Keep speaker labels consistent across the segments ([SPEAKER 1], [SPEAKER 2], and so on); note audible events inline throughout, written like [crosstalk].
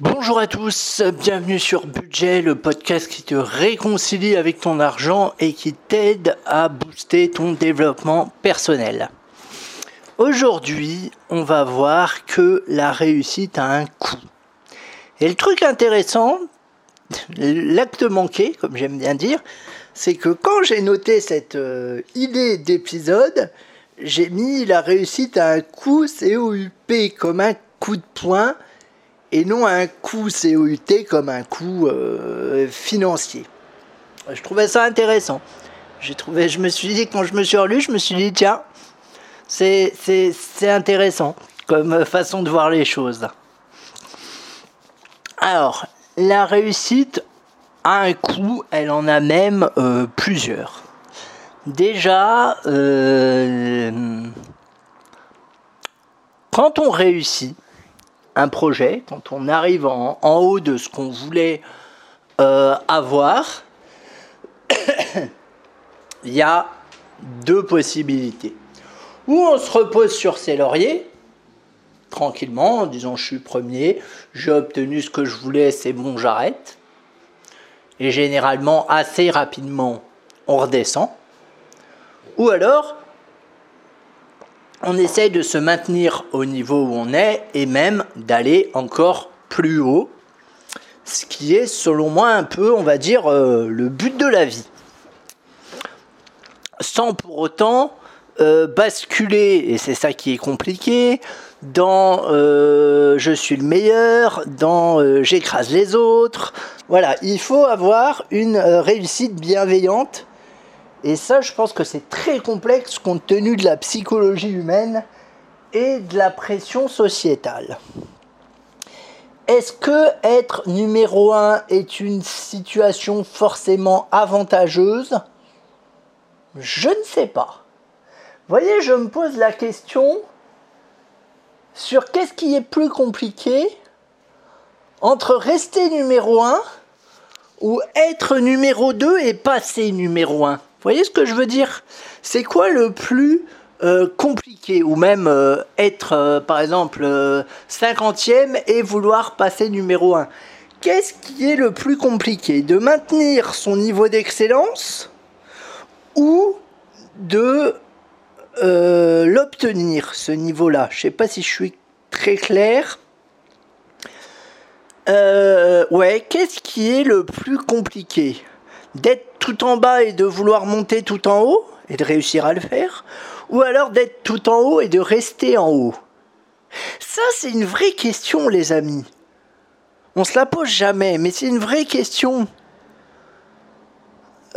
[SPEAKER 1] Bonjour à tous, bienvenue sur Budget, le podcast qui te réconcilie avec ton argent et qui t'aide à booster ton développement personnel. Aujourd'hui, on va voir que la réussite a un coût. Et le truc intéressant, l'acte manqué, comme j'aime bien dire, c'est que quand j'ai noté cette euh, idée d'épisode, j'ai mis la réussite à un coût COUP comme un coup de poing et non un coût COUT comme un coût euh, financier. Je trouvais ça intéressant. Trouvé, je me suis dit, quand je me suis relu, je me suis dit, tiens, c'est, c'est, intéressant comme façon de voir les choses. Alors, la réussite a un coût, elle en a même euh, plusieurs. Déjà, euh, quand on réussit, un projet, quand on arrive en, haut de ce qu'on voulait euh, avoir, [coughs] il y a deux possibilités. Ou on se repose sur ses lauriers, tranquillement, en disant je suis premier, j'ai obtenu ce que je voulais, c'est bon, j'arrête. Et généralement, assez rapidement, on redescend. Ou alors, on essaye de se maintenir au niveau où on est et même d'aller encore plus haut, ce qui est selon moi un peu, on va dire, euh, le but de la vie. Sans pour autant euh, basculer, et c'est ça qui est compliqué, dans euh, je suis le meilleur, dans j'écrase les autres. Voilà, il faut avoir une réussite bienveillante et ça, je pense que c'est très complexe compte tenu de la psychologie humaine et de la pression sociétale. Est-ce que être numéro un est une situation forcément avantageuse? Je ne sais pas. Voyez, je me pose la question sur qu'est-ce qui est plus compliqué entre rester numéro un ou être numéro 2 et passer numéro 1. Voyez ce que je veux dire? C'est quoi le plus euh, compliqué ou même euh, être euh, par exemple 50e et vouloir passer numéro 1 Qu'est-ce qui est le plus compliqué? De maintenir son niveau d'excellence ou de l'obtenir, ce niveau-là? Je ne sais pas si je suis très clair. ouais, qu'est-ce qui est le plus compliqué? D'être tout en bas et de vouloir monter tout en haut et de réussir à le faire, ou alors d'être tout en haut et de rester en haut? Ça, c'est une vraie question, les amis. On se la pose jamais, mais c'est une vraie question.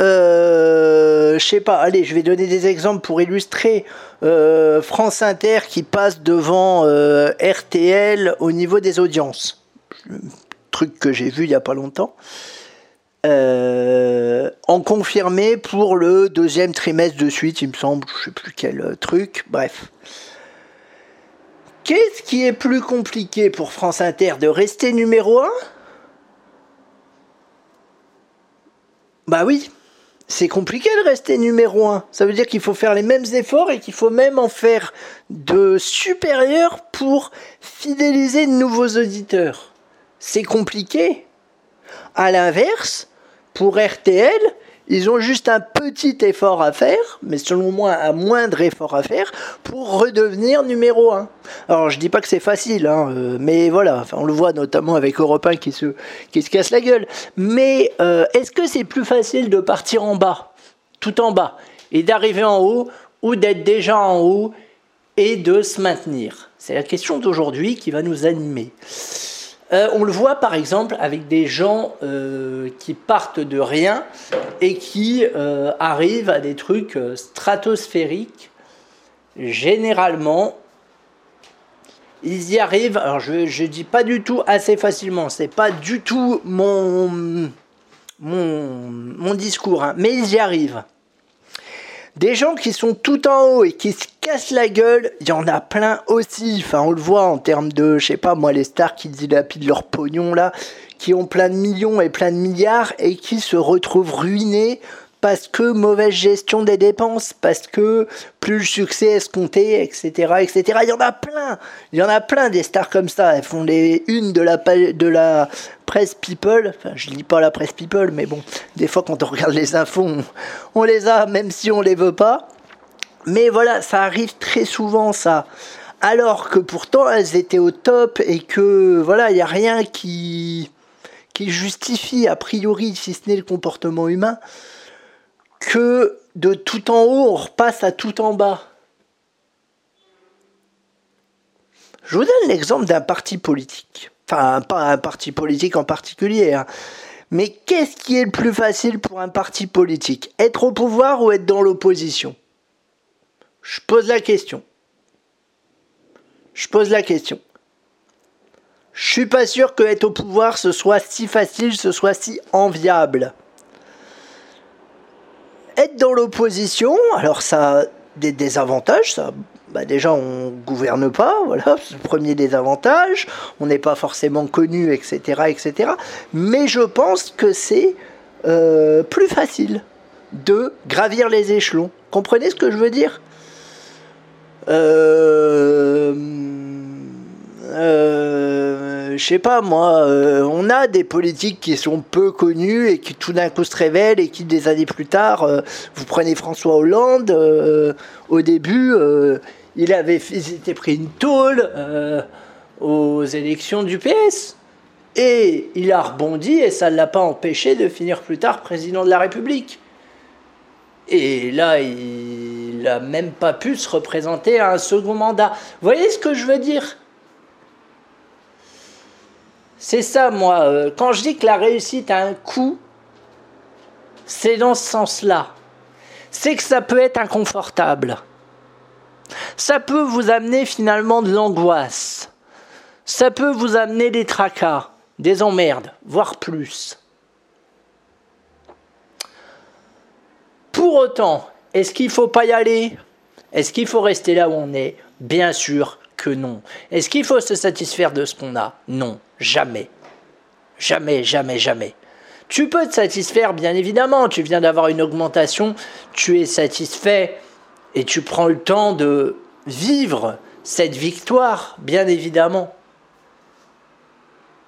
[SPEAKER 1] Euh, je sais pas, allez, je vais donner des exemples pour illustrer. Euh, France Inter qui passe devant euh, RTL au niveau des audiences. Truc que j'ai vu il y a pas longtemps. Euh, en confirmé pour le deuxième trimestre de suite, il me semble, je sais plus quel euh, truc, bref. Qu'est-ce qui est plus compliqué pour France Inter de rester numéro 1 Bah oui, c'est compliqué de rester numéro 1. Ça veut dire qu'il faut faire les mêmes efforts et qu'il faut même en faire de supérieurs pour fidéliser de nouveaux auditeurs. C'est compliqué. À l'inverse, pour RTL, ils ont juste un petit effort à faire, mais selon moi un moindre effort à faire, pour redevenir numéro 1. Alors je dis pas que c'est facile, hein, euh, mais voilà, on le voit notamment avec Europe 1 qui se, qui se casse la gueule. Mais euh, est-ce que c'est plus facile de partir en bas, tout en bas, et d'arriver en haut, ou d'être déjà en haut et de se maintenir? C'est la question d'aujourd'hui qui va nous animer. Euh, on le voit par exemple avec des gens euh, qui partent de rien et qui euh, arrivent à des trucs stratosphériques. Généralement, ils y arrivent. Alors je ne dis pas du tout assez facilement. C'est pas du tout mon mon, discours, hein, mais ils y arrivent. Des gens qui sont tout en haut et qui se cassent la gueule, il y en a plein aussi. Enfin, on le voit en termes de, je sais pas moi, les stars qui dilapident leur pognon là, qui ont plein de millions et plein de milliards et qui se retrouvent ruinés parce que mauvaise gestion des dépenses, parce que plus le succès escompté, etc., etc. Il y en a plein, il y en a plein des stars comme ça. Elles font les unes de la, presse people. Enfin, je lis pas la presse people, mais bon, des fois quand on regarde les infos, on, les a, même si on les veut pas. Mais voilà, ça arrive très souvent, ça. Alors que pourtant, elles étaient au top et que voilà, il n'y a rien qui qui justifie a priori, si ce n'est le comportement humain, que de tout en haut, on repasse à tout en bas. Je vous donne l'exemple d'un parti politique. Enfin, pas un parti politique en particulier. Hein. Mais qu'est-ce qui est le plus facile pour un parti politique? Être au pouvoir ou être dans l'opposition? Je pose la question. Je pose la question. Je suis pas sûr que être au pouvoir ce soit si facile, ce soit si enviable. Être dans l'opposition, alors ça a des désavantages, ça. Bah déjà, on gouverne pas, [laughs] voilà, c'est le premier désavantage. On n'est pas forcément connu, etc., etc. Mais je pense que c'est euh, plus facile de gravir les échelons. Comprenez ce que je veux dire? Euh, euh, je sais pas moi, euh, on a des politiques qui sont peu connus et qui tout d'un coup se révèlent et qui des années plus tard, euh, vous prenez François Hollande, au début, il avait été pris une tôle aux élections du PS. Et il a rebondi et ça ne l'a pas empêché de finir plus tard président de la République. Et là, il n'a même pas pu se représenter à un second mandat. Vous voyez ce que je veux dire? C'est ça, moi. Euh, quand je dis que la réussite a un coût, c'est dans ce sens-là. C'est que ça peut être inconfortable. Ça peut vous amener finalement de l'angoisse. Ça peut vous amener des tracas, des emmerdes, voire plus. Pour autant, est-ce qu'il ne faut pas y aller? Est-ce qu'il faut rester là où on est? Bien sûr que non. Est-ce qu'il faut se satisfaire de ce qu'on a? Non. Jamais. Jamais, jamais, jamais. Tu peux te satisfaire, bien évidemment. Tu viens d'avoir une augmentation, tu es satisfait et tu prends le temps de vivre cette victoire, bien évidemment.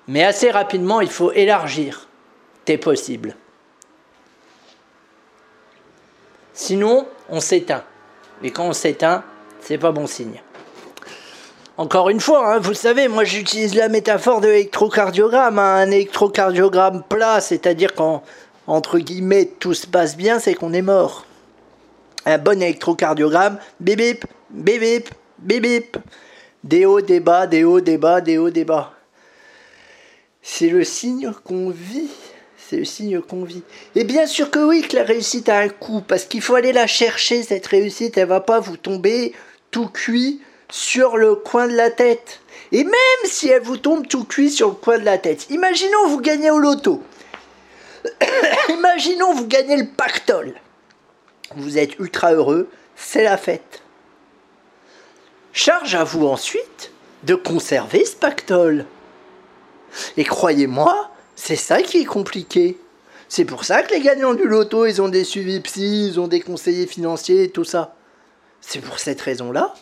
[SPEAKER 1] Mais assez rapidement, il faut élargir tes possibles. Sinon, on s'éteint. Et quand on s'éteint, c'est pas bon signe. Encore une fois, hein, vous savez, moi j'utilise la métaphore de l'électrocardiogramme. Hein. un électrocardiogramme plat, c'est-à-dire quand, entre guillemets, tout se passe bien, c'est qu'on est mort. Un bon électrocardiogramme, bip bip, bip bip, bip bip. Des hauts, des bas, des hauts, des bas, des hauts, des bas. C'est le signe qu'on vit. Signe qu'on vit. Et bien sûr que oui, que la réussite a un coût, parce qu'il faut aller la chercher, cette réussite. Elle va pas vous tomber tout cuit sur le coin de la tête. Et même si elle vous tombe tout cuit sur le coin de la tête, imaginons vous gagnez au loto. [coughs] imaginons vous gagnez le pactole. Vous êtes ultra heureux, c'est la fête. Charge à vous ensuite de conserver ce pactole. Et croyez-moi, c'est ça qui est compliqué. C'est pour ça que les gagnants du loto, ils ont des suivis psy, ils ont des conseillers financiers tout ça. C'est pour cette raison-là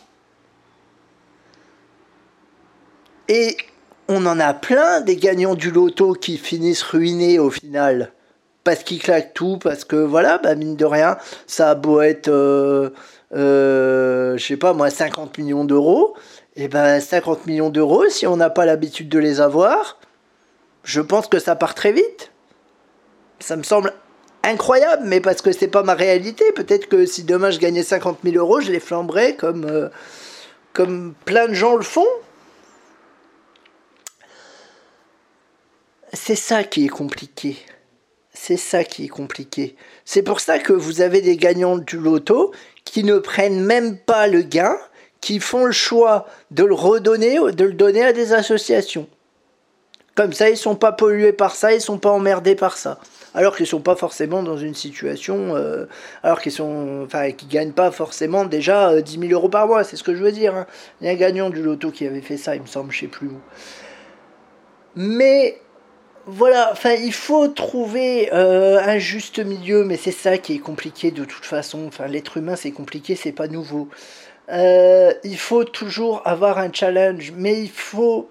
[SPEAKER 1] Et on en a plein des gagnants du loto qui finissent ruinés au final. Parce qu'ils claquent tout, parce que voilà, bah mine de rien, ça a beau être, euh, euh, sais pas moi, 50 millions d'euros. Et ben 50 millions d'euros, si on n'a pas l'habitude de les avoir, je pense que ça part très vite. Ça me semble incroyable, mais parce que c'est pas ma réalité. Peut-être que si demain je gagnais 50 000 euros, je les flamberais comme, euh, comme plein de gens le font. C'est ça qui est compliqué. C'est ça qui est compliqué. C'est pour ça que vous avez des gagnants du loto qui ne prennent même pas le gain, qui font le choix de le redonner, de le donner à des associations. Comme ça, ils sont pas pollués par ça, ils sont pas emmerdés par ça. Alors qu'ils sont pas forcément dans une situation, euh, alors qu'ils sont, enfin, qu'ils gagnent pas forcément déjà 10 euh, 000 euros par mois. C'est ce que je veux dire. Hein. Il y a un gagnant du loto qui avait fait ça, il me semble, je sais plus où. Mais voilà, enfin, il faut trouver euh, un juste milieu, mais c'est ça qui est compliqué de toute façon. Enfin, l'être humain, c'est compliqué, c'est pas nouveau. Il faut toujours avoir un challenge, mais il faut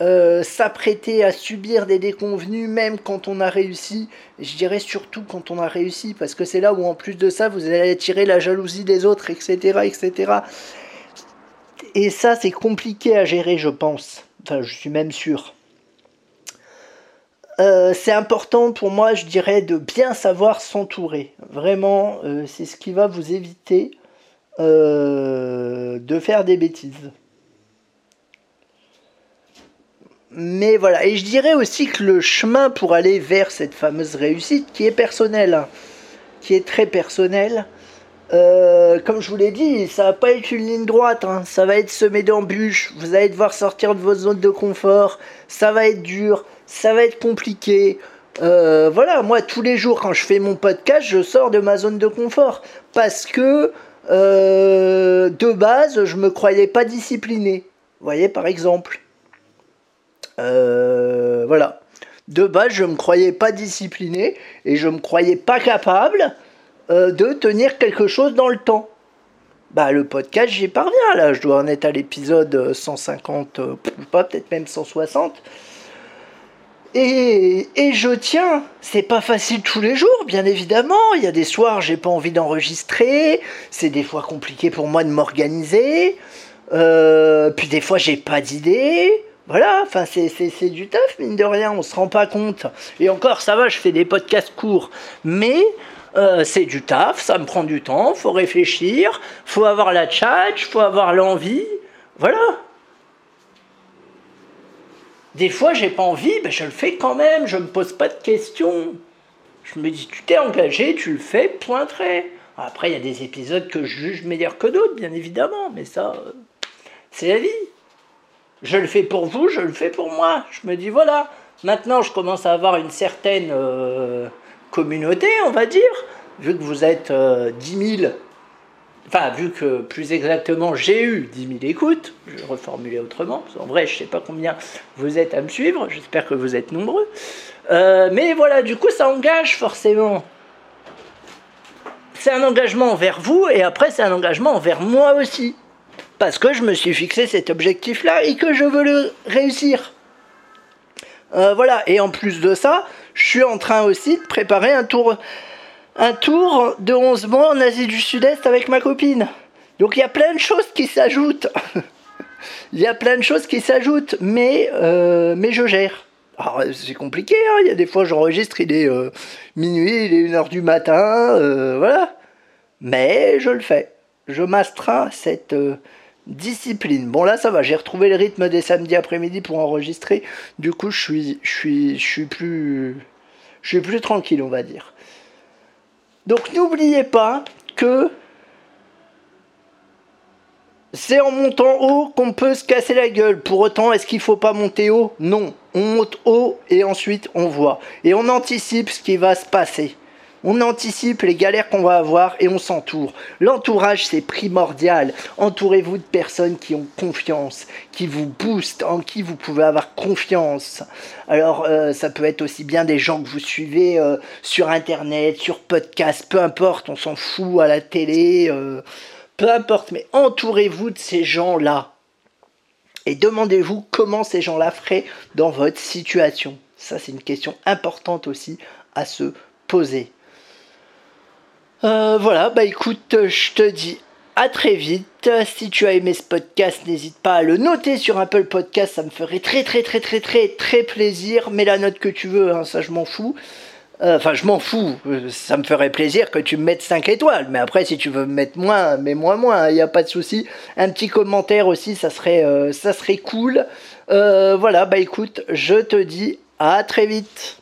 [SPEAKER 1] euh, s'apprêter à subir des déconvenus, même quand on a réussi. je dirais surtout quand on a réussi, parce que c'est là où, en plus de ça, vous allez attirer la jalousie des autres, etc., etc. Et ça, c'est compliqué à gérer, je pense. Enfin, je suis même sûr. Euh, c'est important pour moi, je dirais, de bien savoir s'entourer. Vraiment, euh, c'est ce qui va vous éviter de faire des bêtises. Mais voilà, et je dirais aussi que le chemin pour aller vers cette fameuse réussite, qui est personnelle, hein, qui est très personnelle, comme je vous l'ai dit, ça va pas être une ligne droite, hein. ça va être semé d'embûches, vous allez devoir sortir de vos zones de confort, ça va être dur, ça va être compliqué. Euh, voilà, moi tous les jours quand je fais mon podcast, je sors de ma zone de confort parce que euh, de base, je me croyais pas discipliné. Vous voyez, par exemple. Euh, voilà. De base, je me croyais pas discipliné et je me croyais pas capable de tenir quelque chose dans le temps. Bah, le podcast, j'y parviens là. Je dois en être à l'épisode 150, pas peut-être même 160. Et, je tiens, c'est pas facile tous les jours, bien évidemment. Il y a des soirs, j'ai pas envie d'enregistrer. C'est des fois compliqué pour moi de m'organiser. Euh, puis des fois, j'ai pas d'idée. Voilà, enfin, c'est du taf, mine de rien, on se rend pas compte. Et encore, ça va, je fais des podcasts courts. Mais euh, c'est du taf, ça me prend du temps, faut réfléchir, faut avoir la tchatch, faut avoir l'envie. Voilà. Des fois, j'ai pas envie, mais je le fais quand même, je me pose pas de questions. Je me dis, tu t'es engagé, tu le fais, point. Après, il y a des épisodes que je juge meilleurs que d'autres, bien évidemment, mais ça, euh, c'est la vie. Je le fais pour vous, je le fais pour moi. Je me dis, voilà, maintenant je commence à avoir une certaine euh, communauté, on va dire, vu que vous êtes 10 euh, 000 Enfin, vu que plus exactement j'ai eu 10 000 écoutes, je vais reformuler autrement, en vrai je ne sais pas combien vous êtes à me suivre, j'espère que vous êtes nombreux. Euh, mais voilà, du coup ça engage forcément. C'est un engagement envers vous et après c'est un engagement envers moi aussi. Parce que je me suis fixé cet objectif-là et que je veux le réussir. Euh, voilà, et en plus de ça, je suis en train aussi de préparer un tour un tour de 11 mois en Asie du Sud-Est avec ma copine. Donc il y a plein de choses qui s'ajoutent. [laughs] Il y a plein de choses qui s'ajoutent, mais, euh, mais je gère. C'est compliqué, hein. il y a des fois j'enregistre, il est euh, minuit, il est 1h du matin, voilà. Mais je le fais. Je m'astreins cette discipline. Bon là ça va, j'ai retrouvé le rythme des samedis après-midi pour enregistrer. Du coup je suis, je suis, plus, je suis plus tranquille on va dire. Donc n'oubliez pas que c'est en montant haut qu'on peut se casser la gueule. Pour autant, est-ce qu'il ne faut pas monter haut? Non. On monte haut et ensuite on voit. Et on anticipe ce qui va se passer. On anticipe les galères qu'on va avoir et on s'entoure. L'entourage, c'est primordial. Entourez-vous de personnes qui ont confiance, qui vous boostent, en qui vous pouvez avoir confiance. Alors, euh, ça peut être aussi bien des gens que vous suivez euh, sur Internet, sur podcast, peu importe, on s'en fout à la télé, euh, peu importe, mais entourez-vous de ces gens-là. Et demandez-vous comment ces gens-là feraient dans votre situation. Ça, c'est une question importante aussi à se poser. Euh, voilà, bah écoute, je te dis à très vite. Si tu as aimé ce podcast, n'hésite pas à le noter sur Apple Podcast, ça me ferait très très très très très très plaisir. Mets la note que tu veux, hein, ça je m'en fous. Euh, enfin, je m'en fous. Ça me ferait plaisir que tu me mettes 5 étoiles. Mais après, si tu veux me mettre moins, mets-moi moins. Il n'y a pas de souci. Un petit commentaire aussi, ça serait, euh, ça serait cool. voilà, bah écoute, je te dis à très vite.